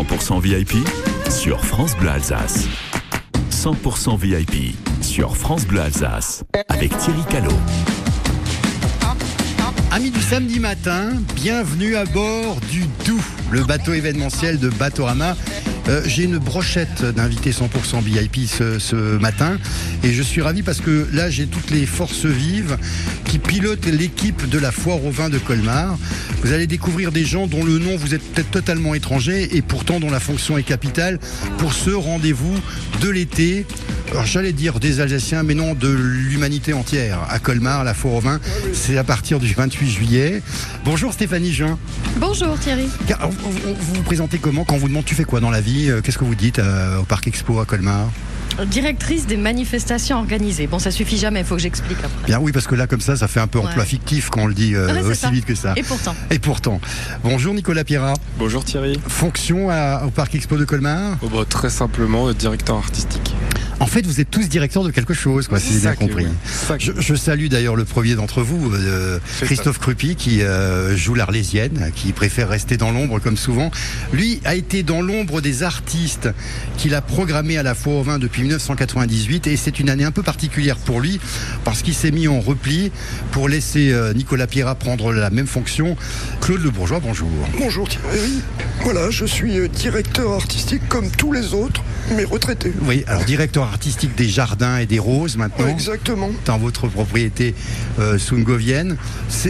100% VIP sur France Bleu Alsace. 100% VIP sur France Bleu Alsace avec Thierry Callot. Amis du samedi matin, bienvenue à bord du Doux, le bateau événementiel de Batorama. Euh, J'ai une brochette d'invités 100% VIP ce, ce matin et je suis ravi parce que là j'ai toutes les forces vives qui pilotent l'équipe de la foire au vin de Colmar. Vous allez découvrir des gens dont le nom vous êtes peut-être totalement étranger et pourtant dont la fonction est capitale pour ce rendez-vous de l'été. Alors j'allais dire des Alsaciens, mais non de l'humanité entière. À Colmar, la vin, c'est à partir du 28 juillet. Bonjour Stéphanie Jean. Bonjour Thierry. Vous vous présentez comment quand on vous demande tu fais quoi dans la vie Euh, Qu'est-ce que vous dites euh, au Parc Expo à Colmar? Directrice des manifestations organisées. Bon, ça suffit jamais, il faut que j'explique après. Bien oui, parce que là comme ça, ça fait un peu emploi Ouais. fictif quand on le dit euh, Ouais, aussi ça. vite que ça. Et pourtant. Et pourtant. Bonjour Nicolas Pierrat. Bonjour Thierry. Fonction à- au Parc Expo de Colmar? Oh, bah, très simplement, directeur artistique. En fait, vous êtes tous directeurs de quelque chose, quoi, si j'ai bien compris. ouais, Je, je salue d'ailleurs le premier d'entre vous, euh, Christophe Crupi, qui euh, joue l'Arlésienne, qui préfère rester dans l'ombre comme souvent. Lui a été dans l'ombre des artistes qu'il a programmé à la Foire au Vin depuis 1998 et c'est une année un peu particulière pour lui parce qu'il s'est mis en repli pour laisser euh, Nicolas Pierrat prendre la même fonction. Claude Le Bourgeois, bonjour. Bonjour Thierry. Voilà, je suis directeur artistique comme tous les autres, mais retraité. Oui, alors directeur artistique des Jardins et des Roses maintenant. Exactement. dans votre propriété euh, sungovienne.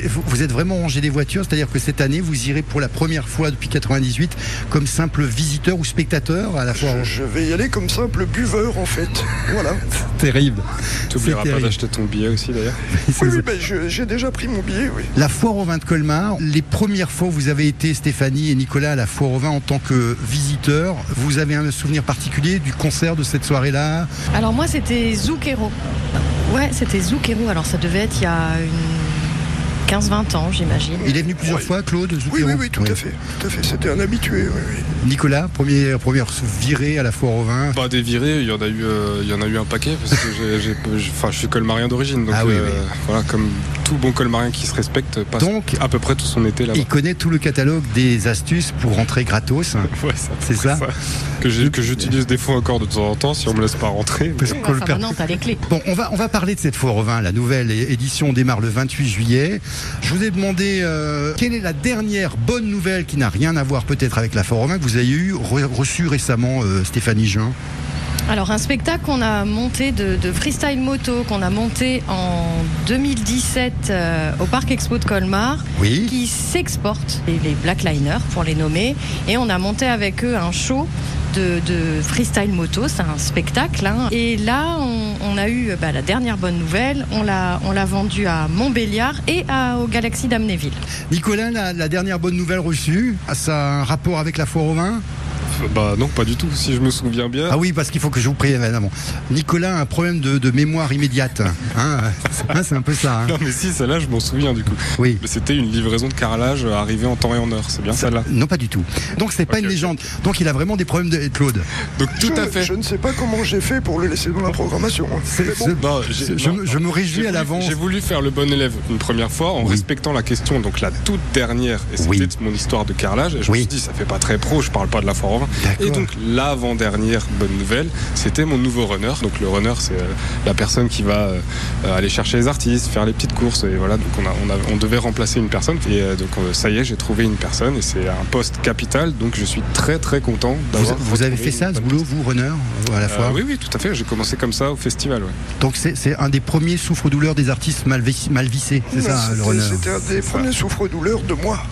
Vous, vous êtes vraiment rangé des voitures, c'est-à-dire que cette année, vous irez pour la première fois depuis 98 comme simple visiteur ou spectateur à la foire. Je, je vais y aller comme simple buveur en fait. Voilà. Terrible. T'oublieras C'est pas d'acheter ton billet aussi d'ailleurs. Oui, oui, ben, j'ai déjà pris mon billet, oui. La foire au vin de Colmar, les premières fois où vous avez été, Stéphanie et Nicolas, à la foire au vin en tant que visiteur, vous avez un souvenir particulier du concert de cette soirée-là? Alors moi, c'était Zoukero. Ouais, c'était Zoukero. Alors ça devait être il y a une 15-20 ans, j'imagine. Il est venu plusieurs Oui. fois, Claude Oui, Zucchero oui, oui, tout à fait. Tout à fait. C'était un habitué, oui, oui. Nicolas, premier, première virée à la foire au vin. Bah des virées, il y en a eu, euh, il y en a eu un paquet parce que j'ai, j'ai- j'ai- enfin, je suis colmarien d'origine, donc Ah oui, euh, oui. voilà, comme tout bon colmarien qui se respecte, passe Donc, à peu près tout son été là-bas. il connaît tout le catalogue des astuces pour rentrer gratos. Ouais, C'est ça que, j'utilise des fois encore de temps en temps si on me laisse pas rentrer. Parce Oui, enfin, t'as les clés. Bon, on va, on va parler de cette foire au vin. La nouvelle édition démarre le 28 juillet. Je vous ai demandé euh, quelle est la dernière bonne nouvelle qui n'a rien à voir peut-être avec la foire au vin que vous avez eu re- reçu récemment, euh, Stéphanie Jean? Alors un spectacle qu'on a monté de, de freestyle moto, qu'on a monté en 2017 euh, au Parc Expo de Colmar. Oui. qui s'exportent, les, les Blackliners pour les nommer, et on a monté avec eux un show de, de freestyle moto, c'est un spectacle. hein. Et là, on, on a eu bah, la dernière bonne nouvelle, on l'a, on l'a vendu à Montbéliard et à, au Galaxy d'Amnéville. Nicolas, la, la dernière bonne nouvelle reçue, ça a un rapport avec la foire au vin? Bah non, pas du tout. Si je me souviens bien. Ah oui, parce qu'il faut que je vous prévienne avant. Nicolas a un problème de, de mémoire immédiate. Hein, Hein, c'est un peu ça. hein. Non mais si, celle-là, je m'en souviens du coup. Oui. Mais C'était une livraison de carrelage euh, arrivée en temps et en heure. C'est bien celle-là. Non, pas du tout. Donc, c'est pas une légende. Donc, il a vraiment des problèmes de Claude. Donc tout je, à fait. Je ne sais pas comment j'ai fait pour le laisser dans la programmation. hein. Bon, Non, Je, non, me- je me réjouis à voulu- l'avance. J'ai voulu faire le bon élève une première fois en Oui. respectant la question, donc la toute dernière, et c'était Oui. mon histoire de carrelage. Et je Oui. me suis dit, ça fait pas très pro, je parle pas de la foire au vin. D'accord. Et donc l'avant-dernière bonne nouvelle, c'était mon nouveau runner. Donc le runner, c'est euh, la personne qui va euh, aller chercher les artistes, faire les petites courses. Et voilà, donc on, a, on, a- on devait remplacer une personne. Et euh, donc ça y est, j'ai trouvé une personne et c'est un poste capital. Donc je suis très très content Vous, d'avoir. vous avez fait ça, ce boulot, vous, runner, à la Euh, fois oui, oui, tout à fait. J'ai commencé comme ça au festival. ouais. Donc c'est c'est un des premiers souffres-douleurs des artistes mal, vis- mal vissés, c'est ça, le c'était- runner C'était un des premiers souffres-douleurs de moi.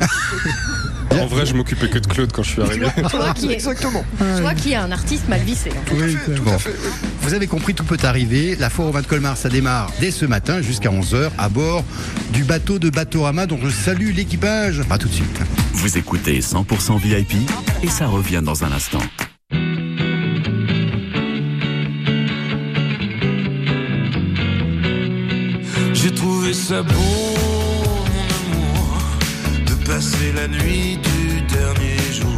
En vrai, je m'occupais que de Claude quand je suis arrivé. Toi qui es, Exactement. toi qui es un artiste mal vissé. hein. Tout à Oui, fait, tout bon. à fait. oui. Vous avez compris, tout peut arriver. La foire au vin de Colmar, ça démarre dès ce matin jusqu'à 11h à bord du bateau de Batorama dont je salue l'équipage. À tout de suite. Vous écoutez 100% VIP et ça revient dans un instant. J'ai trouvé ça beau, mon amour, de passer la nuit du dernier jour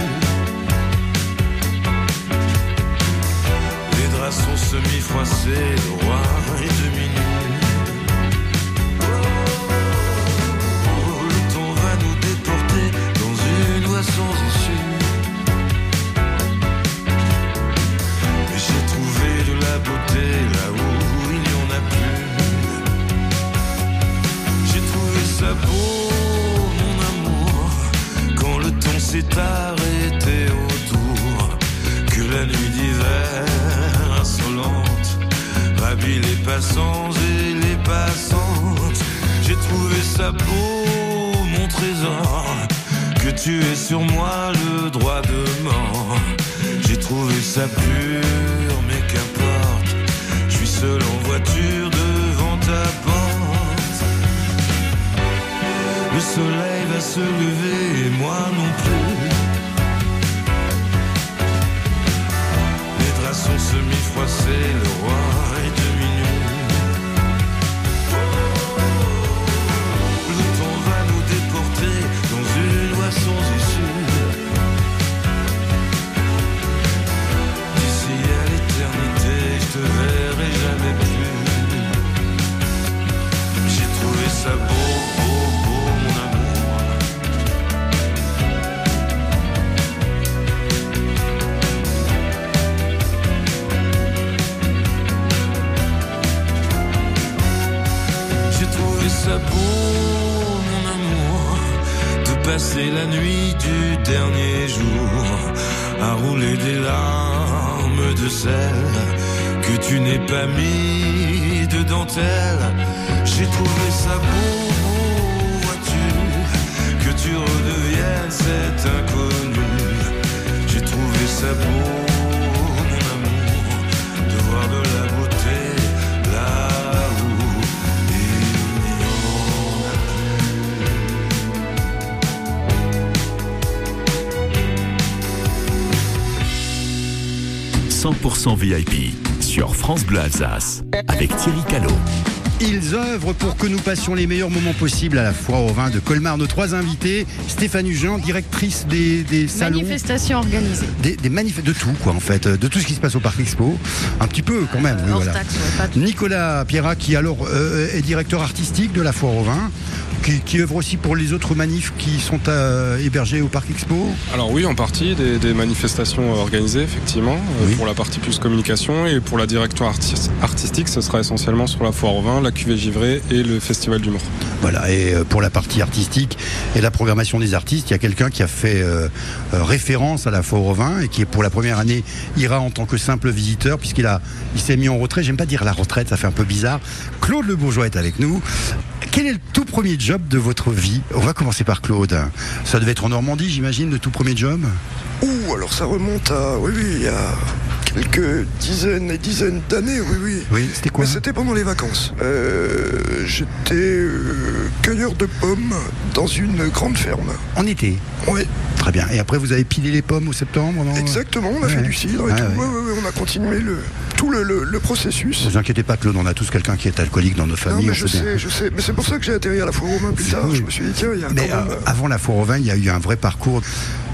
Sont semi-froissés, le roi est demi nu. Oh, le temps va nous déporter dans une voie sans issue. Mais j'ai trouvé de la beauté là où il n'y en a plus. J'ai trouvé ça beau, mon amour, quand le temps s'est et les passantes. J'ai trouvé ça beau, mon trésor, que tu aies sur moi le droit de mort. J'ai trouvé ça pur, mais qu'importe, je suis seul en voiture devant ta porte. Le soleil va se lever et moi non plus. Les draps sont semi-froissés, le roi mis de dentelle. J'ai trouvé ça beau, beau, vois-tu, que tu redeviennes cet inconnu. J'ai trouvé ça beau, mon amour, de voir de la beauté là où il n'y en a 100% VIP sur France Bleu Alsace avec Thierry Callot. Ils œuvrent pour que nous passions les meilleurs moments possibles à la foire au vin de Colmar. Nos trois invités, Stéphanie Jean, directrice des, des salons. Manifestation organisée. Des, des manif- de tout quoi en fait, de tout ce qui se passe au Parc Expo, un petit peu quand même. oui, voilà. taxe, ouais, pas tout. Nicolas Pierrat qui alors euh, est directeur artistique de la foire au vin, qui, qui œuvre aussi pour les autres manifs qui sont euh, hébergés au Parc Expo. Alors oui, en partie, des, des manifestations organisées, effectivement, euh, Oui. pour la partie plus communication. Et pour la direction artis- artistique, ce sera essentiellement sur la foire au vin, la cuvée givrée et le festival d'humour. Voilà, et euh, pour la partie artistique et la programmation des artistes, il y a quelqu'un qui a fait euh, référence à la foire au vin et qui, pour la première année, ira en tant que simple visiteur, puisqu'il a, il s'est mis en retrait. J'aime pas dire la retraite, ça fait un peu bizarre. Claude Le Bourgeois est avec nous. Quel est le tout premier job de votre vie On va commencer par Claude. Ça devait être en Normandie, j'imagine, le tout premier job? Ouh, alors ça remonte à, oui, oui, a quelques dizaines et dizaines d'années, oui, oui. Oui, c'était quoi Mais c'était pendant les vacances. Euh, J'étais euh, cueilleur de pommes dans une grande ferme. En été. Ouais, Très bien. Et après, vous avez pilé les pommes au septembre non? Exactement, on a Ouais. fait du cidre et Ouais, tout. ouais. Ouais, on a continué le, tout le, le- le processus. Ne vous inquiétez pas, Claude, on a tous quelqu'un qui est alcoolique dans nos Non, familles. mais je bien. sais, je sais. Mais c'est pour ça que j'ai atterri à la foire aux mains plus tard. Oui. Je me suis dit, tiens, il y a Mais quand euh, avant la foire vin, il y a eu un vrai parcours.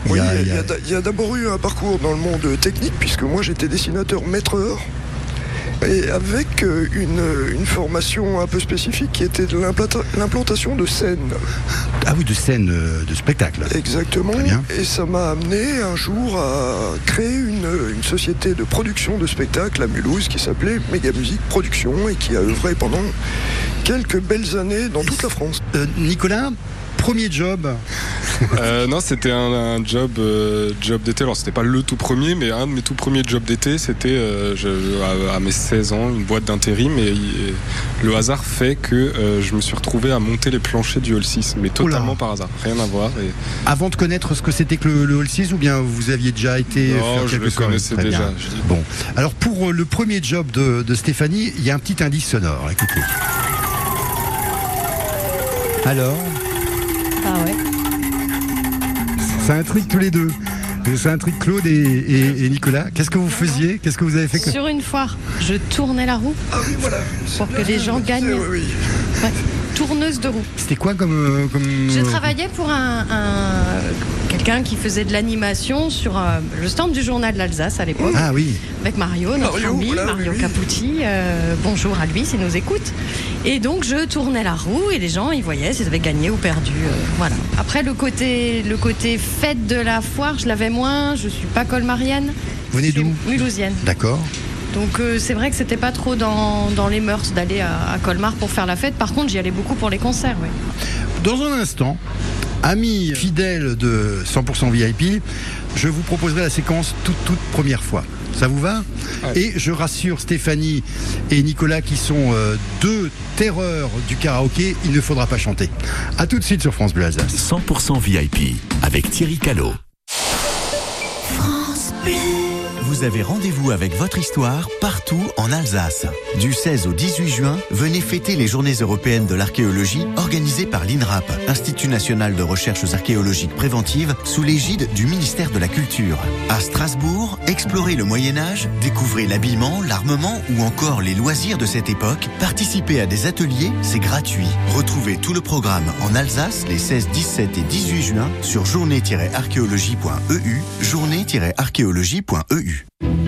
Il Oui, y a- a, il y a d'abord eu un parcours dans le monde technique, puisque moi j'étais dessinateur maîtreur, et avec euh, une, une formation un peu spécifique qui était de l'implanta- l'implantation de scènes. Ah oui, de scène, euh, de spectacle. Exactement. Très bien. Et ça m'a amené un jour à créer une, une société de production de spectacles à Mulhouse qui s'appelait Méga Musique Production et qui a œuvré pendant quelques belles années dans toute la France. Euh, Nicolas, premier job. Euh, non, c'était un, un job, euh, job d'été. Alors, c'était pas le tout premier, mais un de mes tout premiers jobs d'été, c'était euh, à, à mes 16 ans, une boîte d'intérim. Et, et le hasard fait que euh, je me suis retrouvé à monter les planchers du Hall 6, mais totalement par hasard, rien à voir. Et, Avant de connaître ce que c'était que le, le Hall 6 ou bien vous aviez déjà été Non, faire je le connaissais Très déjà. Je- Bon, alors pour le premier job de, de Stéphanie, il y a un petit indice sonore. Écoutez. Alors, Ah ouais. Ça intrigue tous les deux. Ça intrigue Claude et, et- et Nicolas. Qu'est-ce que vous faisiez? Qu'est-ce que vous avez fait que... Sur une foire, je tournais la roue Ah oui, voilà. pour que les gens gagnent. Oui, oui. Ouais. Tourneuse de roues. C'était quoi comme. euh, comme Je travaillais pour un, un- quelqu'un qui faisait de l'animation sur euh, le stand du journal de l'Alsace à l'époque, Ah oui. avec Mario, notre Mario, ami, voilà, Mario oui. Caputi. euh, bonjour à lui s'il nous écoute. Et donc je tournais la roue et les gens ils voyaient s'ils avaient gagné ou perdu. euh, voilà. Après le côté, le côté fête de la foire, je l'avais moins. Je suis pas colmarienne. Vous venez d'où? Mulhousienne. D'accord. Donc euh, c'est vrai que c'était pas trop dans, dans les mœurs d'aller à, à Colmar pour faire la fête. Par contre, j'y allais beaucoup pour les concerts. oui. Dans un instant, amis fidèles de 100% VIP, je vous proposerai la séquence toute, toute première fois. Ça vous va Et je rassure Stéphanie et Nicolas qui sont euh, deux terreurs du karaoké, il ne faudra pas chanter. A tout de suite sur France Bleu Alsace. 100% VIP avec Thierry Callot. Vous avez rendez-vous avec votre histoire partout en Alsace. Du 16 au 18 juin, venez fêter les Journées européennes de l'archéologie organisées par l'INRAP, Institut national de recherches archéologiques préventives, sous l'égide du ministère de la Culture. À Strasbourg, explorez le Moyen Âge, découvrez l'habillement, l'armement ou encore les loisirs de cette époque. Participez à des ateliers, c'est gratuit. Retrouvez tout le programme en Alsace les 16, 17 et 18 juin sur journée-archéologie.eu, journée-archéologie.eu.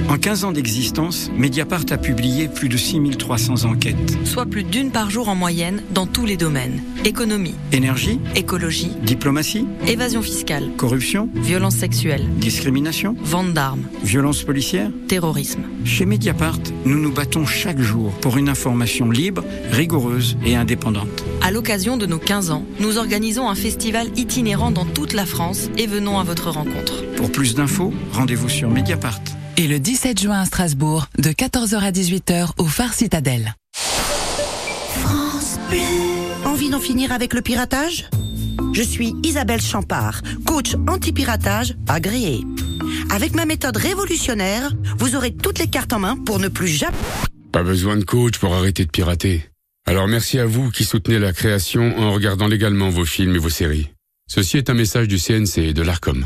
En 15 ans d'existence, Mediapart a publié plus de 6300 enquêtes. soit plus d'une par jour en moyenne dans tous les domaines. Économie, Énergie, écologie, diplomatie, évasion fiscale, corruption, violence sexuelle, discrimination, vente d'armes, violence policière. terrorisme. Chez Mediapart, nous nous battons chaque jour pour une information libre, rigoureuse et indépendante. À l'occasion de nos 15 ans, nous organisons un festival itinérant dans toute la France et venons à votre rencontre. Pour plus d'infos, rendez-vous sur Mediapart. Et le 17 juin à Strasbourg, de 14h à 18h au Phare Citadelle. Envie d'en finir avec le piratage? Je suis Isabelle Champard, coach anti-piratage agréée. Avec ma méthode révolutionnaire, vous aurez toutes les cartes en main pour ne plus jamais... Pas besoin de coach pour arrêter de pirater. Alors merci à vous qui soutenez la création en regardant légalement vos films et vos séries. Ceci est un message du CNC et de l'ARCOM.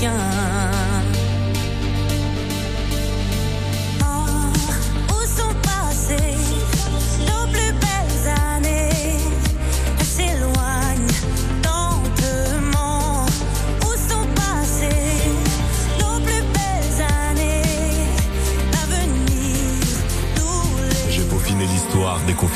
Ne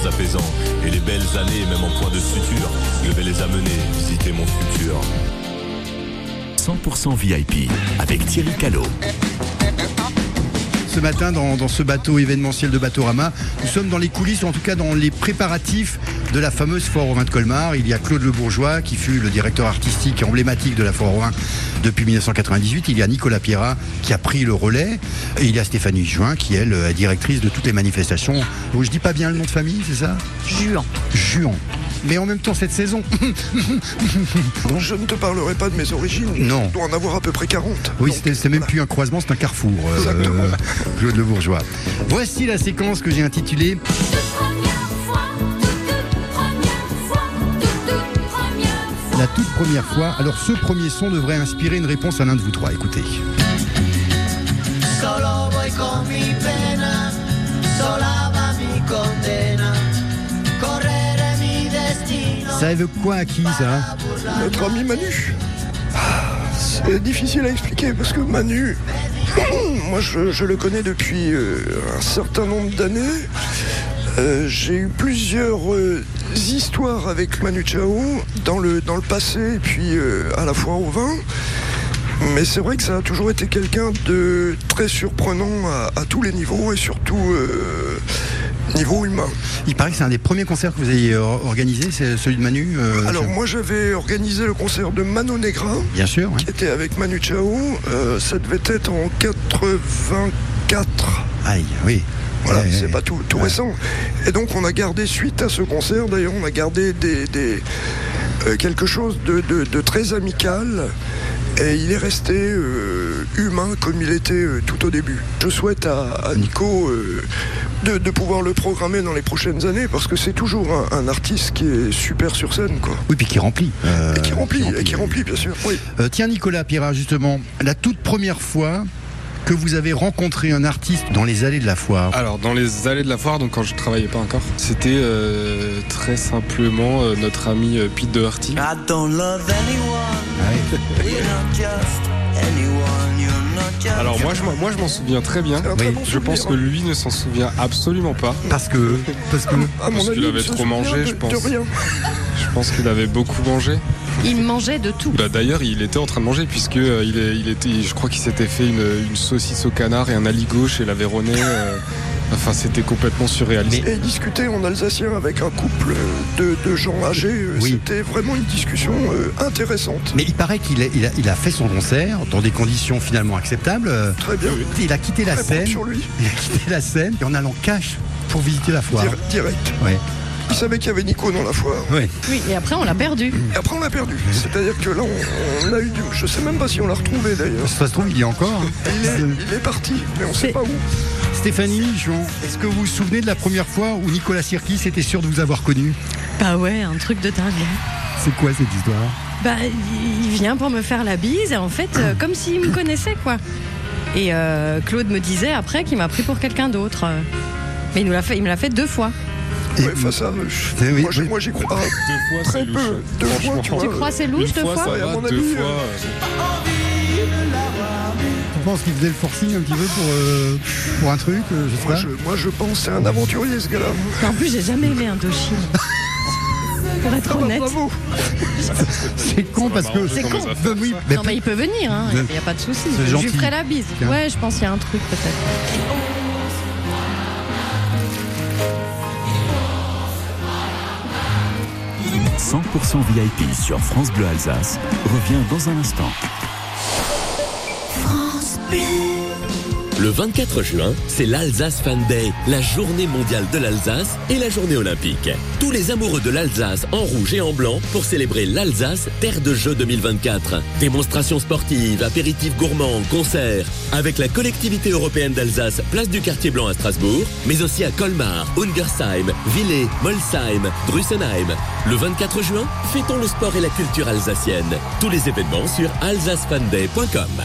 souvenirs apaisants. Et les belles années, même en point de suture, je vais les amener visiter mon futur. 100% VIP avec Thierry Callot. Ce matin, dans, dans ce bateau événementiel de Batorama, nous sommes dans les coulisses, ou en tout cas dans les préparatifs de la fameuse Foire au vin de Colmar. Il y a Claude Le Bourgeois, qui fut le directeur artistique emblématique de la Foire au vin depuis 1998. Il y a Nicolas Pierrat, qui a pris le relais. Et il y a Stéphanie Juin, qui, elle, est directrice de toutes les manifestations. Oh, je dis pas bien le nom de famille, c'est ça? Juan. Juan. Mais en même temps, cette saison. Je ne te parlerai pas de mes origines. Non. Je dois en avoir à peu près 40. Oui, c'est même plus un croisement, c'est un carrefour. euh, Claude Le Bourgeois. Voici la séquence que j'ai intitulée La toute première fois. Alors, ce premier son devrait inspirer une réponse à l'un de vous trois. Écoutez. Solo voy con mi pena, sola va mi condena. Correre mi destino. Ça évoque quoi à qui, ça Notre ami Manu. Ah, C'est difficile à expliquer parce que Manu, moi je, je le connais depuis euh, un certain nombre d'années. Euh, J'ai eu plusieurs euh, histoires avec Manu Chao dans le, dans le passé et puis euh, à la fois au vin. Mais c'est vrai que ça a toujours été quelqu'un de très surprenant à, à tous les niveaux et surtout euh, niveau humain. Il paraît que c'est un des premiers concerts que vous avez euh, organisé, c'est celui de Manu. euh, Alors moi j'avais organisé le concert de Mano Negra. Bien sûr, Qui était avec Manu Chao. Ça devait être en 84. Aïe, oui. Voilà, Ouais, c'est ouais. pas tout, tout récent. Et donc on a gardé, suite à ce concert, d'ailleurs, on a gardé des, des, euh, quelque chose de, de- de très amical. Et il est resté euh, humain comme il était euh, tout au début. Je souhaite à, à Nico de, de pouvoir le programmer dans les prochaines années parce que c'est toujours un, un artiste qui est super sur scène. Quoi. Oui, puis qui remplit. Et qui remplit, et qui remplit, bien sûr. Oui. Tiens, Nicolas Pierrat, justement, la toute première fois que vous avez rencontré un artiste dans les allées de la foire. Alors, dans les allées de la foire, donc quand je travaillais pas encore, c'était euh, très simplement euh, notre ami euh, Pete Doherty. I don't love anyone. Alors moi je, m'en- moi je m'en souviens très bien. un très Oui. bon Je pense que lui ne s'en souvient absolument pas. Parce que. Parce que. Parce avis, qu'il il avait trop mangé, de- je pense. De rien. Je pense qu'il avait beaucoup mangé. Il mangeait de tout. Bah, D'ailleurs, il était en train de manger puisque euh, il, est- il était, je crois qu'il s'était fait une, une saucisse au canard et un aligot chez la Véronais. Enfin, c'était complètement surréaliste. Et discuter en alsacien avec un couple de, de gens âgés, euh, Oui. c'était vraiment une discussion euh, intéressante. Mais il paraît qu'il a, il a, il a fait son concert dans des conditions finalement acceptables. Euh, Très bien. Il a quitté la Très scène. sur lui. Il a quitté la scène et en allant cash pour visiter la foire. Dir- direct. Ouais. Il savait qu'il y avait Nico dans la foire. Ouais. Oui, et après on l'a perdu. Et après, on l'a perdu. C'est-à-dire que là, on, on a eu du. Je sais même pas si on l'a retrouvé d'ailleurs. Ça se trouve, il y a encore. Il est, il est parti, mais on sait C'est- pas où. Stéphanie, Jean, est-ce que vous vous souvenez de la première fois où Nicolas Sirkis était sûr de vous avoir connu? Bah ouais, un truc de dingue. C'est quoi cette histoire? Bah, il vient pour me faire la bise et en fait, euh, comme s'il me connaissait quoi. Et euh, Claude me disait après qu'il m'a pris pour quelqu'un d'autre. Mais il, nous l'a fait, il me l'a fait deux fois. Et- Ouais, enfin, ça, je- Eh oui, moi, j'y- oui. moi, j'y crois. Deux fois, Très c'est peu. louche. Deux fois, Franchement. tu vois. Tu crois c'est louche Une deux fois, fois ça Ouais, à va, mon deux avis, fois. euh, Tu penses qu'il faisait le forcing un petit peu pour, euh, pour un truc euh, Je sais moi, pas. je, moi, je pense c'est un aventurier, ce gars-là. En plus, j'ai jamais aimé Indochine. pour être Ah bah, honnête. C'est con parce que. C'est con. Ben oui, mais Non mais il peut venir, hein. il n'y a pas de souci. Je lui ferai la bise. Tiens. Ouais, je pense qu'il y a un truc peut-être. 100% VIP sur France Bleu Alsace revient dans un instant. Le 24 juin, c'est l'Alsace Fan Day, la journée mondiale de l'Alsace et la journée olympique. Tous les amoureux de l'Alsace en rouge et en blanc pour célébrer l'Alsace Terre de Jeux 2024. Démonstrations sportives, apéritifs gourmands, concerts. Avec la collectivité européenne d'Alsace, place du quartier blanc à Strasbourg, mais aussi à Colmar, Ungersheim, Villers, Molsheim, Drussenheim. Le 24 juin, fêtons le sport et la culture alsacienne. Tous les événements sur alsacefanday.com.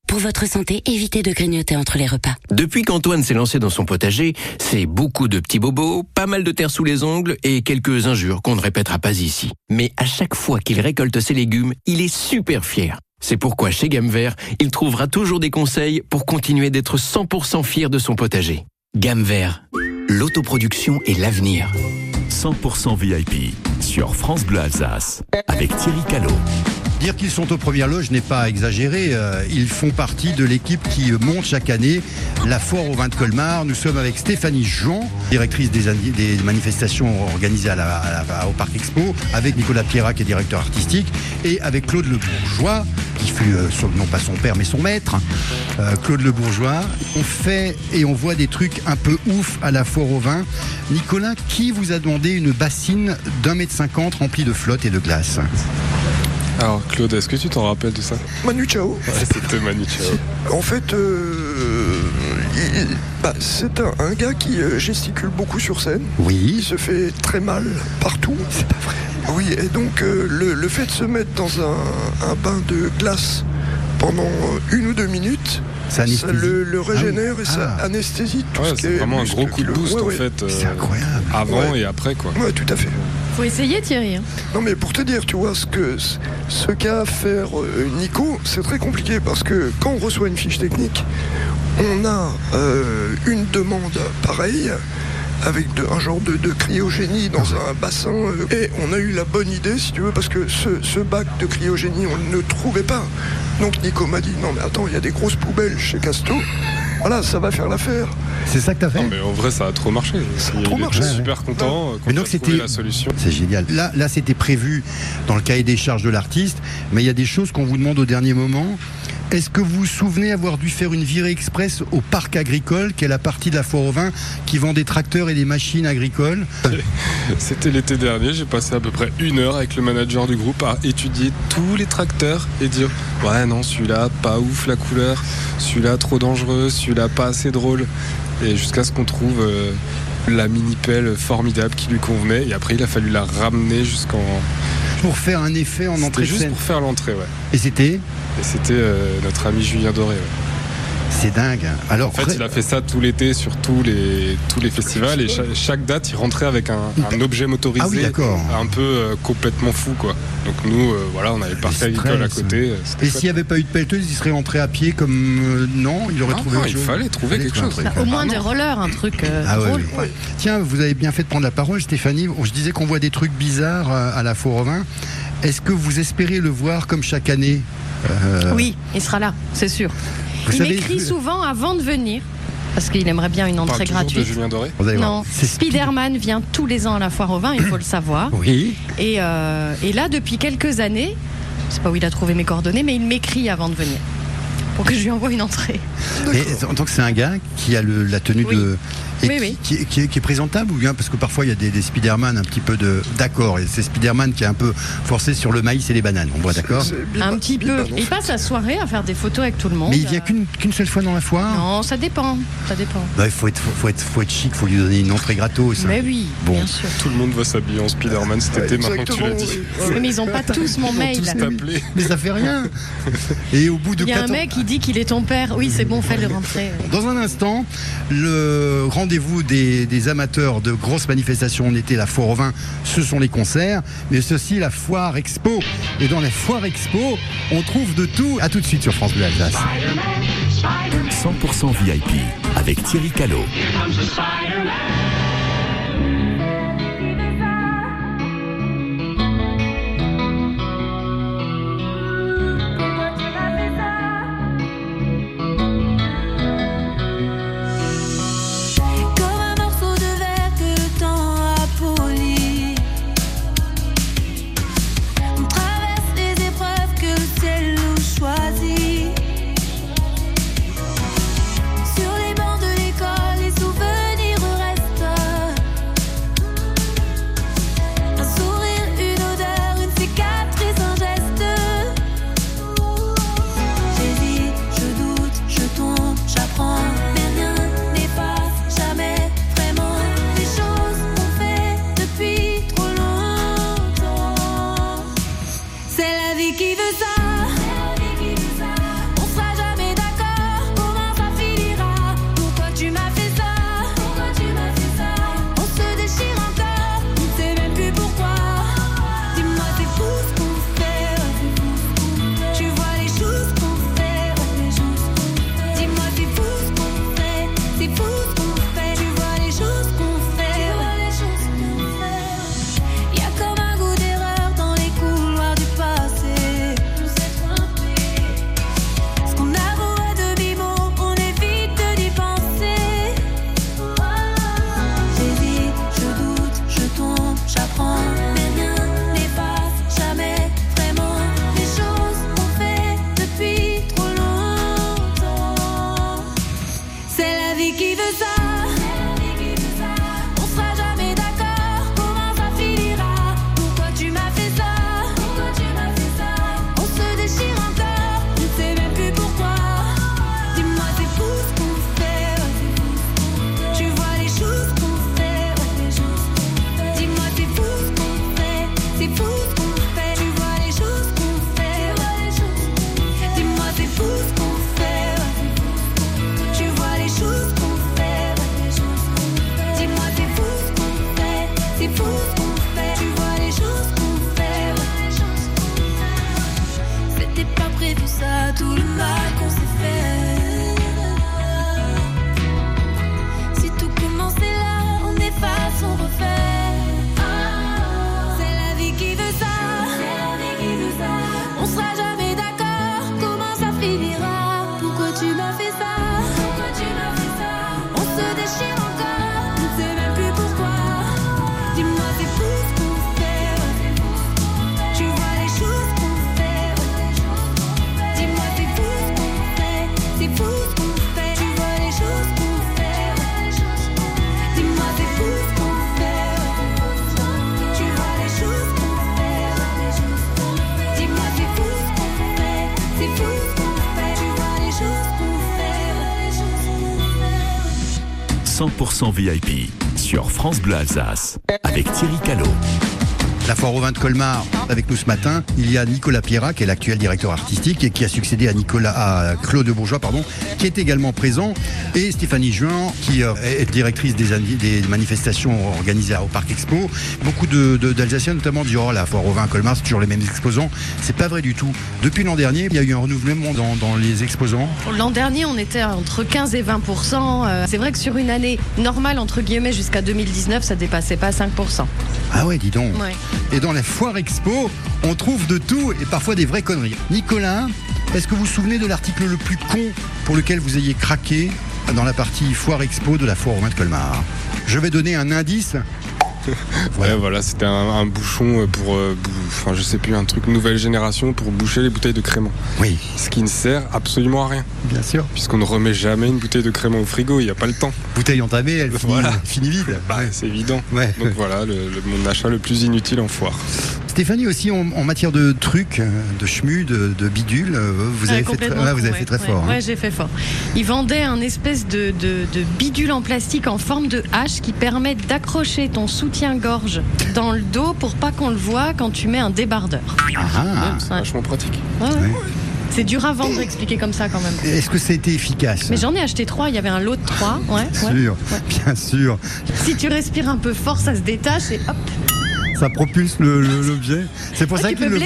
Pour votre santé, évitez de grignoter entre les repas. Depuis qu'Antoine s'est lancé dans son potager, c'est beaucoup de petits bobos, pas mal de terre sous les ongles et quelques injures qu'on ne répétera pas ici. Mais à chaque fois qu'il récolte ses légumes, il est super fier. C'est pourquoi chez Gamme Vert, il trouvera toujours des conseils pour continuer d'être 100% fier de son potager. Gamme Vert, l'autoproduction est l'avenir. 100% VIP sur France Bleu Alsace avec Thierry Callot. Dire qu'ils sont aux premières loges n'est pas exagéré. euh, Ils font partie de l'équipe qui monte chaque année la foire au vin de Colmar. Nous sommes avec Stéphanie Jean, directrice des, ani- des manifestations organisées au Parc Expo, avec Nicolas Pierrat qui est directeur artistique, et avec Claude Le Bourgeois, qui fut euh, non pas son père mais son maître, euh, Claude Le Bourgeois. On fait et on voit des trucs un peu ouf à la foire au vin. Nicolas, qui vous a demandé une bassine d'un mètre cinquante remplie de flotte et de glace? Alors Claude, est-ce que tu t'en rappelles de ça Manu Chao. Ouais, c'était Manu Chao. En fait, euh, il- bah, c'est un, un gars qui euh, gesticule beaucoup sur scène. Oui. Il se fait très mal partout. C'est pas vrai. Oui, et donc euh, le, le fait de se mettre dans un, un bain de glace pendant une ou deux minutes, Ça le, le régénère Ah oui. et ça Ah. anesthésie tout Ouais, ce qui c'est est vraiment un gros coup de boost ouais, en ouais. fait. euh, C'est incroyable. Avant Ouais. et après quoi. Ouais, tout à fait. Faut essayer Thierry. hein. Non mais pour te dire, tu vois, ce que ce qu'a à faire euh, Nico, c'est très compliqué parce que quand on reçoit une fiche technique, on a euh, une demande pareille avec de- un genre de, de cryogénie dans un bassin euh, et on a eu la bonne idée si tu veux parce que ce, ce bac de cryogénie on ne trouvait pas donc Nico m'a dit non mais attends il y a des grosses poubelles chez Casto voilà ça va faire l'affaire C'est ça que t'as fait Non, mais en vrai, ça a trop marché. Trop super content euh, Mais quand donc on a trouvé c'était la solution. C'est génial. Là, là c'était prévu dans le cahier des charges de l'artiste, mais il y a des choses qu'on vous demande au dernier moment. Est-ce que vous vous souvenez avoir dû faire une virée express au parc agricole, qui est la partie de la foire au vin qui vend des tracteurs et des machines agricoles C'était l'été dernier, j'ai passé à peu près une heure avec le manager du groupe à étudier tous les tracteurs et dire ouais non celui-là pas ouf la couleur, celui-là trop dangereux, celui-là pas assez drôle et jusqu'à ce qu'on trouve euh, la mini pelle formidable qui lui convenait. Et après il a fallu la ramener jusqu'en pour faire un effet en entrée de juste scène. pour faire l'entrée ouais. Et c'était Et c'était euh, notre ami Julien Doré. ouais. C'est dingue. Alors, En fait, il a fait ça tout l'été sur tous les, tous les festivals et chaque, chaque date, il rentrait avec un, un objet motorisé Ah oui, d'accord. un peu euh, complètement fou. quoi. Donc nous, euh, voilà, on avait le parc agricole à côté. euh, Et s'il n'y avait pas eu de pelleteuse, il serait rentré à pied comme euh, non, il aurait Non, trouvé non, il fallait trouver Fallait quelque chose. truc. Au moins des rollers, un truc euh, Ah ouais, drôle. oui. Tiens, vous avez bien fait de prendre la parole, Stéphanie. Je disais qu'on voit des trucs bizarres à la foire au vin. Est-ce que vous espérez le voir comme chaque année? Euh, Oui, il sera là, c'est sûr. Vous il savez- m'écrit souvent avant de venir. Parce qu'il aimerait bien une On parle entrée toujours de gratuite. Julien Doré Vous allez voir. Non, C'est Spider-Man vient tous les ans à la foire au vin, il faut le savoir. Oui. Et, euh, et là, depuis quelques années, je sais pas où il a trouvé mes coordonnées, mais il m'écrit avant de venir. Pour que je lui envoie une entrée. Et en tant que c'est un gars qui a le- la tenue de. Et Oui, qui, oui. Qui, est- qui est, qui est présentable ou bien parce que parfois il y a des, des Spider-Man un petit peu de d'accord et c'est Spider-Man qui est un peu forcé sur le maïs et les bananes on voit d'accord Un petit peu. Il passe la soirée à faire des photos avec tout le monde. mais il vient qu'une qu'une seule fois dans la foire Non, ça dépend. Ça dépend. Bah, il faut être, faut, faut être, faut être chic, faut lui donner une entrée gratos. Mais oui, Bon. bien sûr. Tout le monde va s'habiller en Spider-Man cet été, maintenant que tu l'as dit. Oui, mais ils ont pas tous mon mail. tous. Mais ça fait rien. Et au bout de Il y a un 14 mec qui dit qu'il est ton père. Oui, c'est bon, fais-le rentrer. Dans un instant, le rendez-vous des, amateurs de grosses manifestations en été, la foire au vin, ce sont les concerts, mais ceci la foire expo. Et dans la foire expo, on trouve de tout. À tout de suite sur France Bleu Alsace. 100% VIP avec Thierry Callot. VIP sur France Bleu Alsace avec Thierry Callot. La foire au vin de Colmar, avec nous ce matin, il y a Nicolas Pierrat, qui est l'actuel directeur artistique et qui a succédé à Nicolas, à Claude Bourgeois, pardon, qui est également présent, et Stéphanie Juin, qui euh, est directrice des, ani- des manifestations organisées au Parc Expo. Beaucoup de- de- d'Alsaciens notamment disent oh la foire au vin à Colmar, c'est toujours les mêmes exposants. C'est pas vrai du tout. Depuis l'an dernier, il y a eu un renouvellement dans, dans les exposants. L'an dernier, on était entre 15 et 20% Euh, C'est vrai que sur une année normale, entre guillemets, jusqu'à 2019, ça dépassait pas 5% Ah ouais, dis donc. Ouais. Et dans la foire expo, on trouve de tout et parfois des vraies conneries. Nicolas, est-ce que vous vous souvenez de l'article le plus con pour lequel vous ayez craqué dans la partie foire expo de la foire vin de Colmar Je vais donner un indice. Ouais, voilà, c'était un, un bouchon pour, euh, bou- enfin, je sais plus, un truc nouvelle génération pour boucher les bouteilles de crément. Oui. Ce qui ne sert absolument à rien. Bien sûr. Puisqu'on ne remet jamais une bouteille de crément au frigo, il n'y a pas le temps. Bouteille entamée, elle finit, Voilà. finit vide. Bah, c'est évident. Ouais. Donc voilà, le- le- mon achat le plus inutile en foire. Stéphanie aussi, en, en matière de trucs, euh, de chemu, de, de bidule, euh, vous Ouais, avez, fait, très- complètement, ouais, vous avez ouais, fait très ouais, fort. hein. Ouais, j'ai fait fort. Ils vendaient un espèce de, de, de bidule en plastique en forme de hache qui permet d'accrocher ton soutien-gorge dans le dos pour pas qu'on le voit quand tu mets un débardeur. Ah, C'est vachement pratique. Ouais, ouais. C'est dur à vendre expliqué comme ça quand même. Est-ce que ça a été efficace Mais j'en ai acheté trois, il y avait un lot de trois. Ouais, Bien ouais. sûr, bien sûr. Si tu respires un peu fort, ça se détache et hop. Ça propulse le- le- l'objet. C'est pour Ouais, ça qu'ils peux le C'est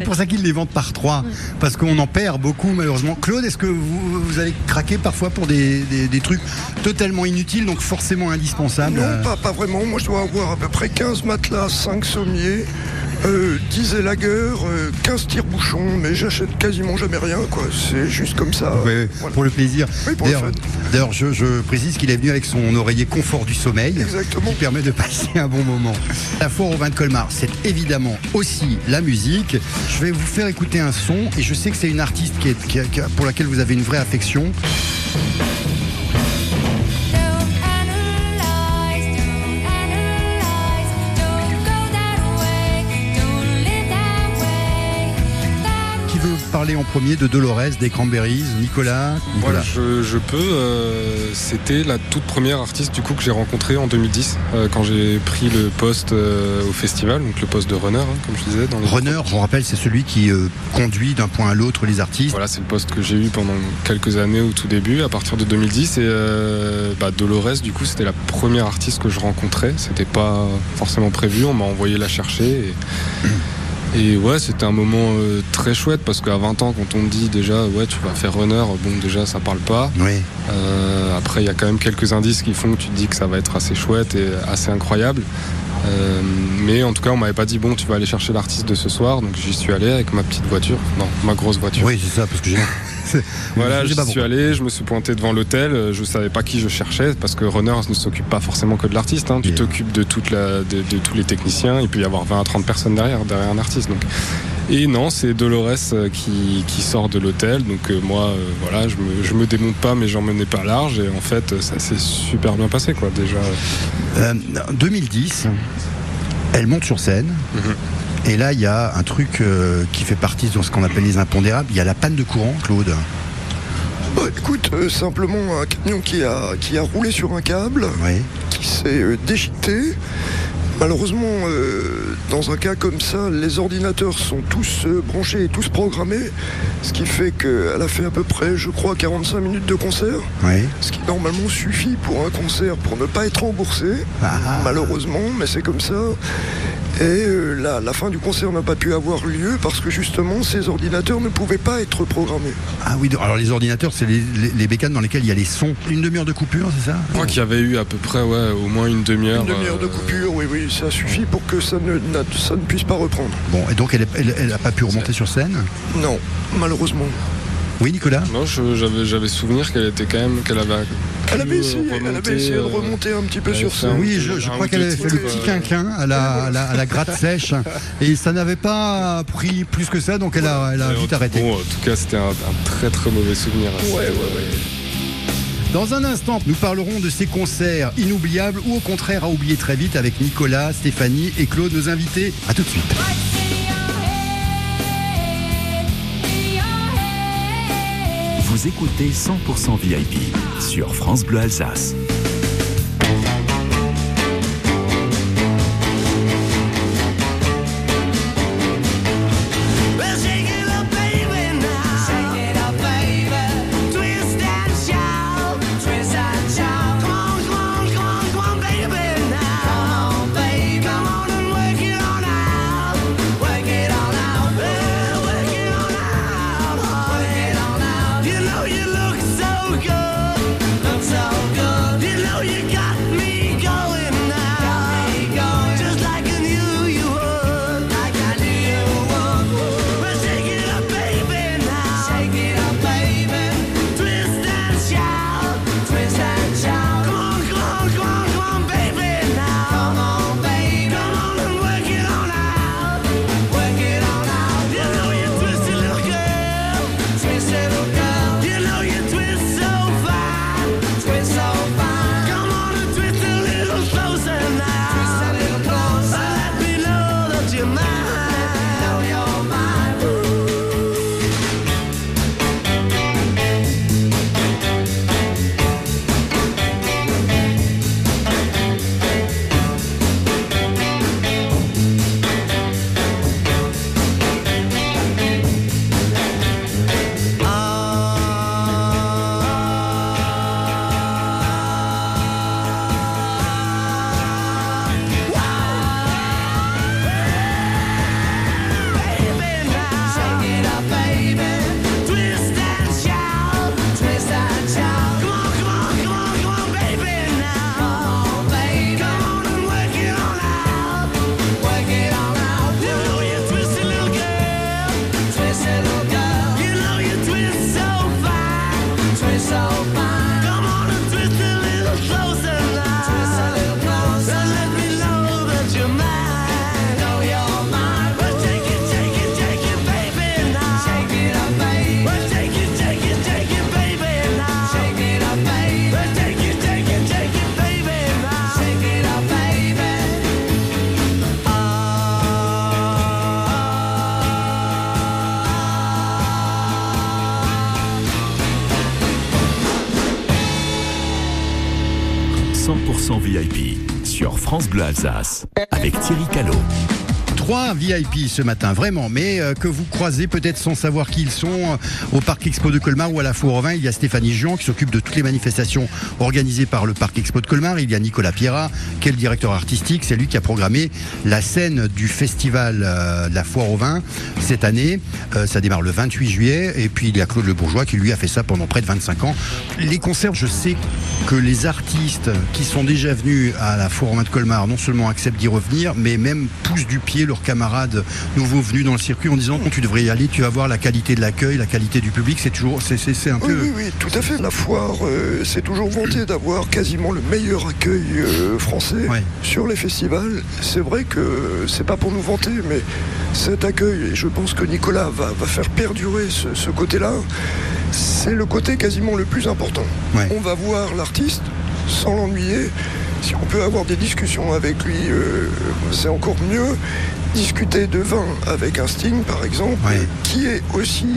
fait. pour ça qu'ils les vendent par trois, parce qu'on en perd beaucoup malheureusement. Claude, est-ce que vous, vous avez craqué parfois pour des, des- des trucs totalement inutiles, donc forcément indispensables euh, Non, pas, pas vraiment. Moi, je dois avoir à peu près 15 matelas, 5 sommiers, euh, 10 élagueurs, euh, 15 tire-bouchons, mais j'achète quasiment jamais rien, quoi. C'est juste comme ça. Ouais, Voilà. pour le plaisir. Oui, D'ailleurs, je, je précise qu'il est venu avec son oreiller confort du sommeil, Exactement. qui permet de passer un bon moment. La foire au vin de Colmar, c'est évidemment aussi la musique. Je vais vous faire écouter un son, et je sais que c'est une artiste qui est- qui a- qui a- pour laquelle vous avez une vraie affection. Parler en premier de Dolores, des Cranberries, Nicolas Voilà, je, je peux. euh, C'était la toute première artiste du coup que j'ai rencontrée en 2010 euh, quand j'ai pris le poste euh, au festival, donc le poste de runner, hein, comme je disais. Dans les Runner, on rappelle, c'est celui qui conduit d'un point à l'autre les artistes. Voilà, c'est le poste que j'ai eu pendant quelques années au tout début, à partir de 2010. Et bah, Dolores, du coup, c'était la première artiste que je rencontrais. C'était pas forcément prévu, on m'a envoyé la chercher. Et, et ouais, c'était un moment euh, très chouette parce qu'à 20 ans, quand on te dit déjà, ouais, tu vas faire runner, bon, déjà, ça parle pas. Oui. Euh, après, il y a quand même quelques indices qui font que tu te dis que ça va être assez chouette et assez incroyable. Euh, mais en tout cas, on m'avait pas dit bon, tu vas aller chercher l'artiste de ce soir, donc j'y suis allé avec ma petite voiture, non, ma grosse voiture. Oui, c'est ça, parce que j'ai. Voilà, je suis allé, je me suis pointé devant l'hôtel, euh, je savais pas qui je cherchais parce que runner ne s'occupe pas forcément que de l'artiste, hein. tu t'occupes de, toute la, de, de tous les techniciens, il peut y avoir 20 à 30 personnes derrière, derrière un artiste. Donc. Et non, c'est Dolores euh, qui, qui sort de l'hôtel. Donc euh, moi, euh, voilà, je me, je me démonte pas, mais j'en menais pas large. Et en fait, ça s'est super bien passé, quoi, déjà. Euh, 2010, elle monte sur scène. Et là, il y a un truc euh, qui fait partie de ce qu'on appelle les impondérables. Il y a la panne de courant, Claude. Bah écoute, euh, simplement un camion qui a, qui a roulé sur un câble, qui s'est euh, déchiqueté. Malheureusement, euh, dans un cas comme ça, les ordinateurs sont tous euh, branchés et tous programmés, ce qui fait qu'elle a fait à peu près, je crois, 45 minutes de concert, ce qui normalement suffit pour un concert pour ne pas être remboursé, malheureusement, mais c'est comme ça. Et euh, la, la fin du concert n'a pas pu avoir lieu parce que justement ces ordinateurs ne pouvaient pas être programmés. Ah oui, alors les ordinateurs, c'est les, les- les bécanes dans lesquelles il y a les sons. Une demi-heure de coupure, c'est ça Je crois qu'il y avait eu à peu près, ouais, au moins une demi-heure. Une demi-heure de euh, coupure, oui, oui, ça suffit pour que ça ne, ça ne puisse pas reprendre. Bon, et donc elle n'a elle, elle a pas pu remonter sur scène Non, malheureusement. Oui, Nicolas Non, j'avais souvenir qu'elle était quand même, qu'elle avait. Elle avait pu essayé, elle avait remonter, essayé de euh, remonter un petit peu sur un Oui, je, crois qu'elle avait fait le petit euh, quinquin à la, à la, à la gratte sèche et ça n'avait pas pris plus que ça, donc elle a, elle a vite arrêté. Bon, en tout cas, c'était un, un très très mauvais souvenir. Ouais, ouais, ouais. Dans un instant, nous parlerons de ces concerts inoubliables ou au contraire à oublier très vite avec Nicolas, Stéphanie et Claude, nos invités. À tout de suite. Vous écoutez 100% VIP sur France Bleu Alsace. Ce matin, vraiment, mais euh, que vous croisez peut-être sans savoir qui ils sont. euh, Au Parc Expo de Colmar ou à la Foire au Vin, il y a Stéphanie Jean qui s'occupe de toutes les manifestations organisées par le Parc Expo de Colmar. Il y a Nicolas Pierrat, qui est le directeur artistique. C'est lui qui a programmé la scène du festival euh, de la Foire au Vin cette année. Ça démarre le 28 juillet. Et puis il y a Claude Le Bourgeois qui lui a fait ça pendant près de 25 ans. Les concerts, je sais que les artistes qui sont déjà venus à la Foire au Vin de Colmar non seulement acceptent d'y revenir, mais même poussent du pied leurs camarades nouveaux venus dans le circuit en disant quand tu devrais y aller, tu vas voir la qualité de l'accueil, la qualité du public. C'est toujours, c'est, un Oui, peu. oui, oui, tout à fait. La foire, euh, c'est toujours vanté d'avoir quasiment le meilleur accueil euh, français sur les festivals. C'est vrai que c'est pas pour nous vanter, mais cet accueil, et je pense que Nicolas va, va faire perdurer ce, ce côté-là, c'est le côté quasiment le plus important. On va voir l'artiste sans l'ennuyer. Si on peut avoir des discussions avec lui, euh, c'est encore mieux. Discuter de vin avec un Sting, par exemple, qui est aussi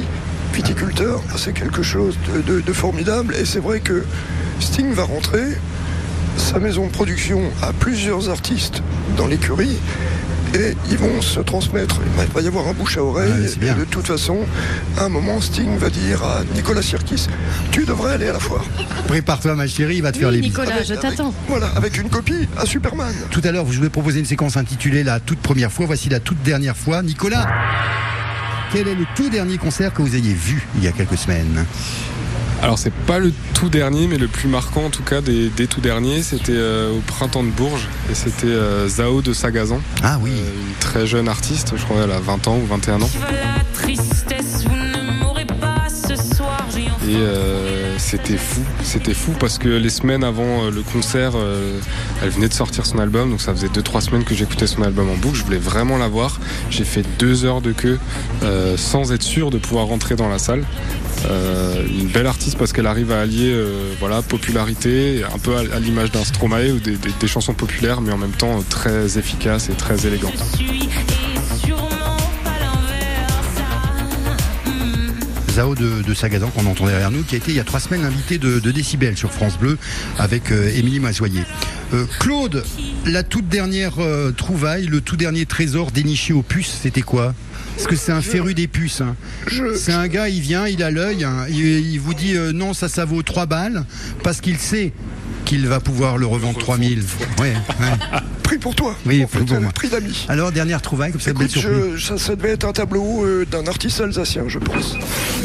viticulteur, c'est quelque chose de, de- de formidable. Et c'est vrai que Sting va rentrer, sa maison de production a plusieurs artistes dans l'écurie. Et ils vont se transmettre. Il va y avoir un bouche à oreille. et de toute façon, à un moment, Sting va dire à Nicolas Sirkis Tu devrais aller à la foire. Prépare-toi, ma chérie, il va te faire les. Nicolas, je t'attends. Voilà, avec une copie à Superman. Tout à l'heure, je vous ai proposé une séquence intitulée La toute première fois. Voici la toute dernière fois. Nicolas, quel est le tout dernier concert que vous ayez vu il y a quelques semaines? Alors c'est pas le tout dernier, mais le plus marquant en tout cas des, des tout derniers, c'était euh, au printemps de Bourges et c'était euh, Zao de Sagazan. Ah oui. une très jeune artiste, je crois elle a 20 ans ou 21 ans. La tristesse, vous ne m'aurez pas ce soir. J'ai Et euh, c'était fou, c'était fou parce que les semaines avant euh, le concert, euh, elle venait de sortir son album, donc ça faisait 2-3 semaines que j'écoutais son album en boucle, je voulais vraiment la voir. J'ai fait deux heures de queue euh, sans être sûr de pouvoir rentrer dans la salle. Une belle artiste parce qu'elle arrive à allier voilà, popularité, un peu à, l'image d'un Stromae ou des, des- chansons populaires, mais en même temps très efficace et très élégante. Zao de, de Sagazan qu'on entend derrière nous, qui a été il y a trois semaines invité de, de Décibel sur France Bleu avec euh, Émilie Mazoyer. Euh, Claude, la toute dernière euh, trouvaille, le tout dernier trésor déniché aux puces, c'était quoi? Parce que c'est un féru des puces. hein. C'est un gars, il vient, il a l'œil, hein, il, il vous dit euh, non, ça, ça vaut 3 balles, parce qu'il sait qu'il va pouvoir le revendre 3000. Ouais, ouais. Pour toi. Oui, en fait, pour moi. prix d'amis. Alors, dernière trouvaille, comme ça, Écoute, je- ça, ça devait être un tableau euh, d'un artiste alsacien, je pense.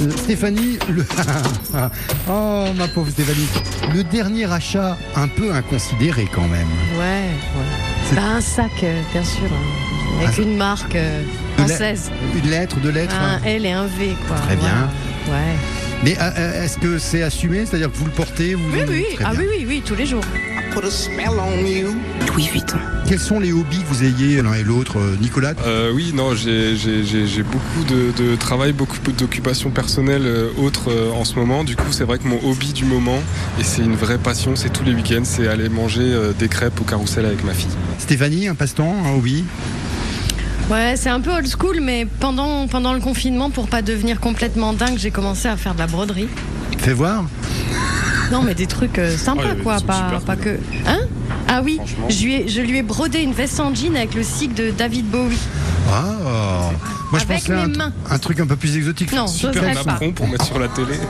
Euh, Stéphanie, le... oh ma pauvre Stéphanie, le dernier achat un peu inconsidéré quand même. Ouais, ouais. Bah, un sac, euh, bien sûr, hein, avec Un- une marque euh, française. Une lettre, deux lettres. Un hein. L et un V, quoi. Très bien. Ouais. Ouais. Mais euh, euh, est-ce que c'est assumé? C'est-à-dire que vous le portez vous Oui, oui, ah oui, oui, oui, tous les jours. Louis Vuitton. Quels sont les hobbies que vous ayez l'un et l'autre, euh, Nicolas? Euh, oui, non, j'ai- beaucoup de, de travail, beaucoup d'occupations personnelles euh, autres euh, en ce moment. Du coup, c'est vrai que mon hobby du moment, et c'est une vraie passion, c'est tous les week-ends, c'est aller manger euh, des crêpes au carrousel avec ma fille. Stéphanie, un passe-temps, un hobby? Ouais, c'est un peu old school, mais pendant, pendant le confinement, pour pas devenir complètement dingue, j'ai commencé à faire de la broderie. Fais voir. Non, mais des trucs euh, sympas, Oh, quoi, pas, pas que. Hein? Ah oui, je lui, ai, je lui ai brodé une veste en jean avec le sigle de David Bowie. Ah Moi je Avec pensais un, mains. un truc un peu plus exotique. Non, je Super ferais pas. napperon pour mettre sur la télé.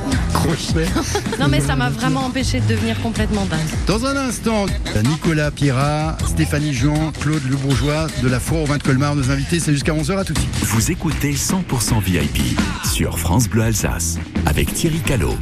Non, mais ça m'a vraiment empêché de devenir complètement dingue. Dans un instant, Nicolas Pierrat, Stéphanie Jean, Claude Le Bourgeois de la Foire au vin de Colmar, nos invités, c'est jusqu'à 11h à tout de suite. Vous écoutez 100% VIP sur France Bleu Alsace avec Thierry Callot.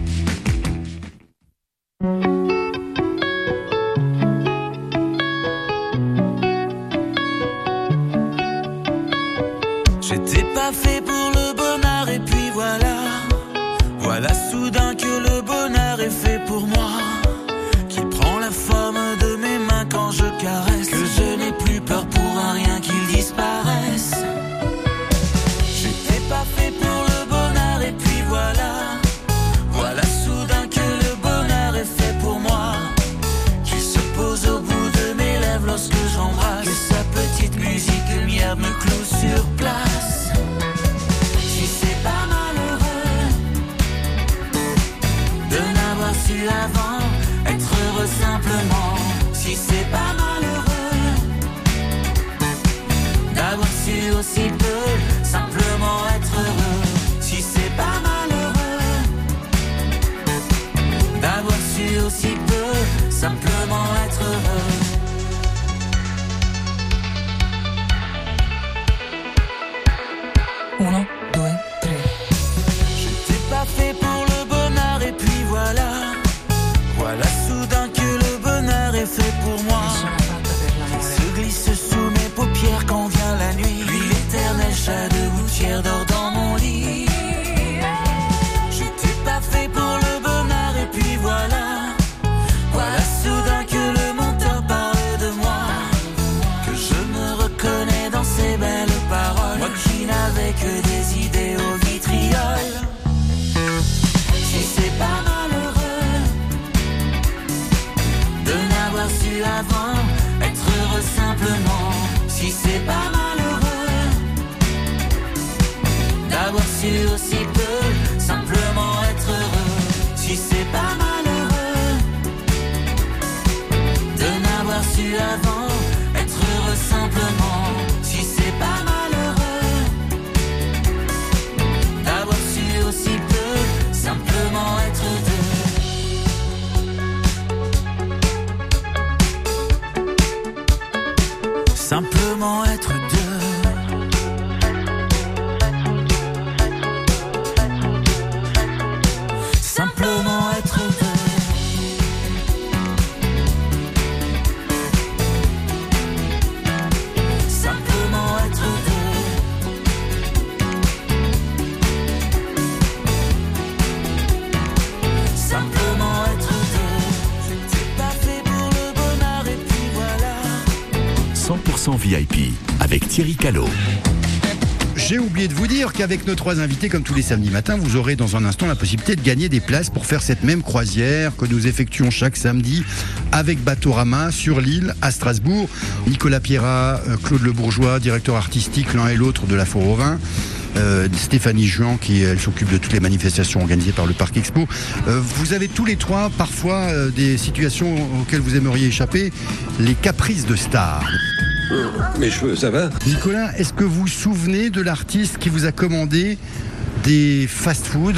Peu J'ai oublié de vous dire qu'avec nos trois invités, comme tous les samedis matins, vous aurez dans un instant la possibilité de gagner des places pour faire cette même croisière que nous effectuons chaque samedi avec Batorama sur l'île à Strasbourg. Nicolas Pierrat, euh, Claude Le Bourgeois, directeur artistique l'un et l'autre de la Four au euh, Stéphanie Juan qui s'occupe de toutes les manifestations organisées par le Parc Expo. Euh, vous avez tous les trois parfois des situations auxquelles vous aimeriez échapper, les caprices de stars. Mes cheveux, ça va Nicolas, est-ce que vous vous souvenez de l'artiste qui vous a commandé des fast-food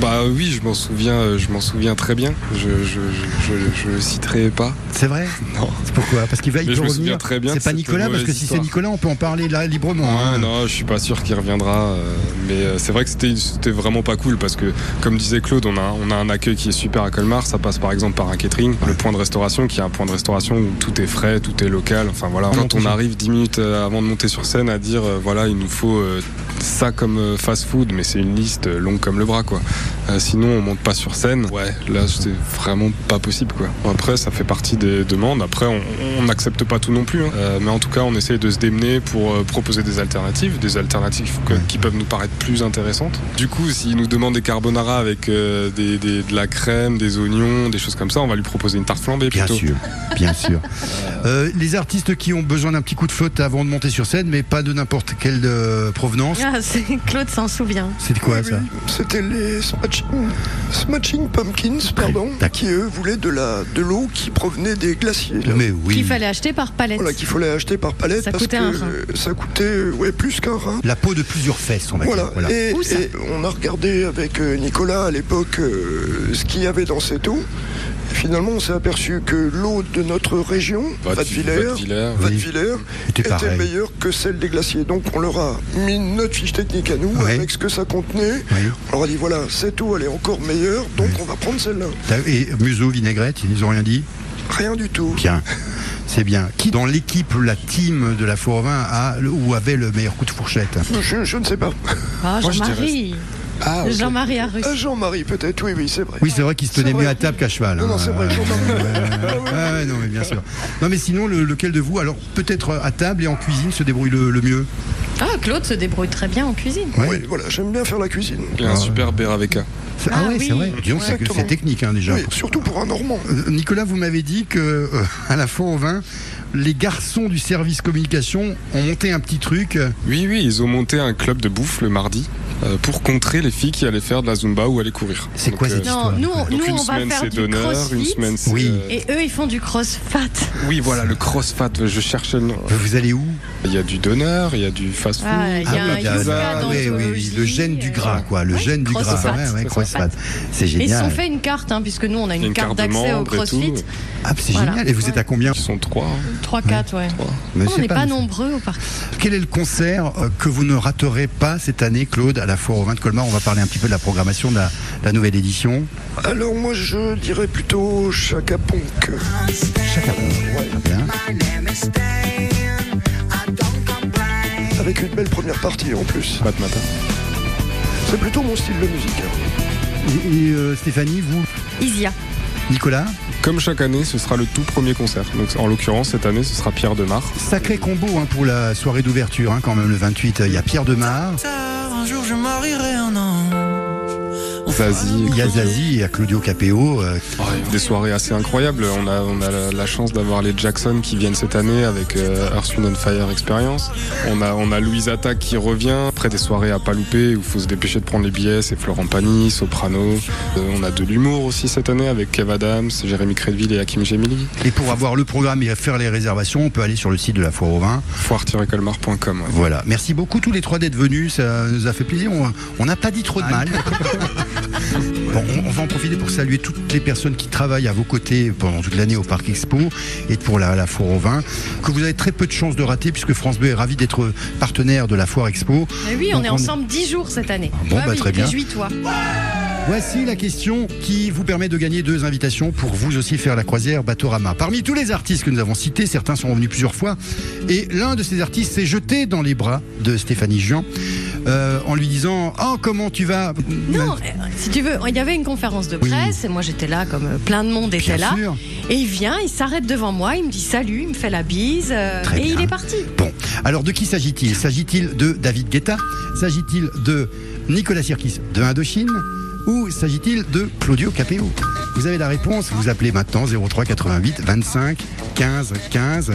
Bah oui, je m'en souviens, euh, je m'en souviens très bien. Je, je, je, je- le citerai pas. C'est vrai Non. C'est pourquoi Parce qu'il va il peut je me revenir. souviens très bien C'est pas Nicolas parce que si c'est. Nicolas, on peut en parler là librement. Ouais, hein. non, je suis pas sûr qu'il reviendra. euh, mais euh, c'est vrai que c'était c'était vraiment pas cool parce que, comme disait Claude, on a, on a un accueil qui est super à Colmar. Ça passe par exemple par un catering, le point de restauration qui est un point de restauration où tout est frais, tout est local. Enfin voilà. Quand on arrive 10 minutes avant de monter sur scène à dire voilà, il nous faut ça comme fast-food, mais c'est une liste longue comme le bras quoi. Euh, sinon, on monte pas sur scène. Ouais, là c'est vraiment pas possible quoi. Après, ça fait partie des demandes. Après, on n'accepte pas tout non plus. hein. Euh, mais en tout cas, on essaye de se démener pour euh, proposer des alternatives, des alternatives que- qui peuvent nous paraître plus intéressantes. Du coup, s'il nous demande des carbonara avec euh, des, des- de la crème, des oignons, des choses comme ça, on va lui proposer une tarte flambée Bien plutôt. sûr, bien sûr. Euh, les artistes qui ont besoin d'un petit coup de flotte avant de monter sur scène, mais pas de n'importe quelle euh, provenance. Ah, c'est- Claude s'en souvient. C'est quoi ça C'était les Smashing, Smashing Pumpkins, pardon, qui eux voulaient de la de l'eau qui provenait des glaciers. là. Mais Qu'il fallait acheter par palette. Voilà, qu'il fallait acheter par palette Ça parce coûtait que un rein. euh, ça coûtait ouais, plus qu'un rein. La peau de plusieurs fesses, on va Voilà. dire. Voilà. Et, et on a regardé avec euh, Nicolas à l'époque euh, ce qu'il y avait dans cette eau. Finalement, on s'est aperçu que l'eau de notre région, oui. Vadevillers, Était meilleure que celle des glaciers. Donc on leur a mis notre fiche technique à nous avec ce que ça contenait. On leur a dit voilà, cette eau elle est encore meilleure, donc on va prendre celle-là. Et museau, vinaigrette, ils ont rien dit? Rien du tout. Bien. C'est bien. Qui dans l'équipe, la team de la Four au Vin a le- ou avait le meilleur coup de fourchette? Je, je ne sais pas. Ah, Jean-Marie. Ah. Jean-Marie Arus. Ah, Jean-Marie peut-être, oui, oui, c'est vrai. Oui, c'est vrai qu'il se tenait mieux vrai. à table qu'à cheval. Non, hein. non, c'est vrai, Ah ouais, non, mais bien sûr. Non, mais sinon, le- lequel de vous, alors peut-être à table et en cuisine, se débrouille le, le mieux? Ah, Claude se débrouille très bien en cuisine. Oui, voilà, j'aime bien faire la cuisine. Il y a un super Beraveka. C'est- Ah, Ah ouais, oui. c'est vrai. Disons que c'est- technique hein, déjà. Oui, surtout pour un Normand. Euh, Nicolas, vous m'avez dit que euh, à la Four au Vin, les garçons du service communication ont monté un petit truc. euh, Oui, oui, ils ont monté un club de bouffe le mardi euh, pour contrer les filles qui allaient faire de la zumba ou aller courir. C'est quoi cette Non, nous, on- Donc nous une on va semaine faire c'est du d'honneur, une crossfit. semaine c'est. Oui. euh, Et eux, ils font du crossfat. Oui, voilà, le crossfat, je cherchais le nom. Vous allez où? Il y a du donneur, il y a du fast-food. Ah, il y a un oui, il y a- yoga ah, oui, oui, le gène du gras, quoi. Le gène du gras. Ouais, ouais. C'est Et ils se génial. sont fait une carte, hein, puisque nous, on a une, Une carte d'accès au crossfit. Ah, c'est Voilà. génial. Et vous êtes à combien Ils sont trois. 3-4, ouais. Mais on c'est n'est pas, nombreux au parc. Quel est le concert euh, que vous ne raterez pas cette année, Claude, à la Foire au Vin de Colmar? On va parler un petit peu de la programmation de la, de la nouvelle édition. Alors moi je dirais plutôt Chaka Ponk. Chaka Ponk. Bien. Avec une belle première partie en plus. Pas de matin. C'est plutôt mon style de musique. hein. Et, et, euh, Stéphanie, vous, Isia. Nicolas Comme chaque année, ce sera le tout premier concert. Donc, en l'occurrence, cette année, ce sera Pierre Demar. Sacré combo hein, pour la soirée d'ouverture, hein, quand même le 28. Il y a Pierre Demar. Un jour je marierai un ange. Zazie. Il y a Claudio. Zazie, il y a Claudio Capéo. euh, des soirées assez incroyables. On a, on a la, la chance d'avoir les Jackson qui viennent cette année avec euh, Earth, Wind and Fire Experience. On a, on a Louise Attaque qui revient. Après des soirées à pas louper où il faut se dépêcher de prendre les billets. C'est Florent Pagny, Soprano. Euh, on a de l'humour aussi cette année avec Kev Adams, Jérémy Crédville et Hakim Gemili. Et pour avoir le programme et faire les réservations, on peut aller sur le site de la Foire au Vin. Foire-colmar.com. ouais. Voilà. Merci beaucoup tous les trois d'être venus. Ça nous a fait plaisir. On- On n'a pas dit trop de mal. Bon, on, on va en profiter pour saluer toutes les personnes qui travaillent à vos côtés pendant toute l'année au Parc Expo et pour la, la Foire au Vin, que vous avez très peu de chances de rater puisque France Bleu est ravi d'être partenaire de la Foire Expo. Et oui, on est ensemble 10 jours cette année. Bon, Ah bah, oui, très bien. Réjouis-toi. Voici la question qui vous permet de gagner deux invitations pour vous aussi faire la croisière Batorama. Parmi tous les artistes que nous avons cités, certains sont revenus plusieurs fois, et l'un de ces artistes s'est jeté dans les bras de Stéphanie Jean euh, en lui disant Oh, comment tu vas? Non, euh, si tu veux, il y avait une conférence de presse et moi j'étais là comme euh, plein de monde était Bien là. sûr. Et il vient, il s'arrête devant moi, il me dit salut, il me fait la bise euh, et bien. il est parti. Bon, alors de qui s'agit-il? S'agit-il de David Guetta? S'agit-il de Nicolas Sirkis de Indochine? Ou s'agit-il de Claudio Capéo? Vous avez la réponse, vous appelez maintenant 03 88 25 15 15.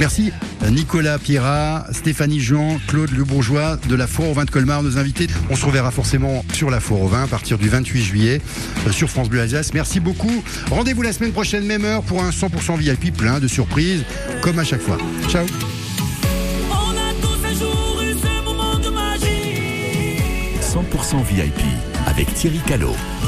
Merci Nicolas Pierrat, Stéphanie Jean, Claude Le Bourgeois de la Foire au Vin de Colmar, nos invités. On se reverra forcément sur la Foire au Vin à partir du 28 juillet euh, sur France Bleu Alsace. Merci beaucoup. Rendez-vous la semaine prochaine, même heure, pour un 100% VIP plein de surprises, comme à chaque fois. Ciao On a tous un jour eu ce moment de magie. 100% VIP avec Thierry Callot.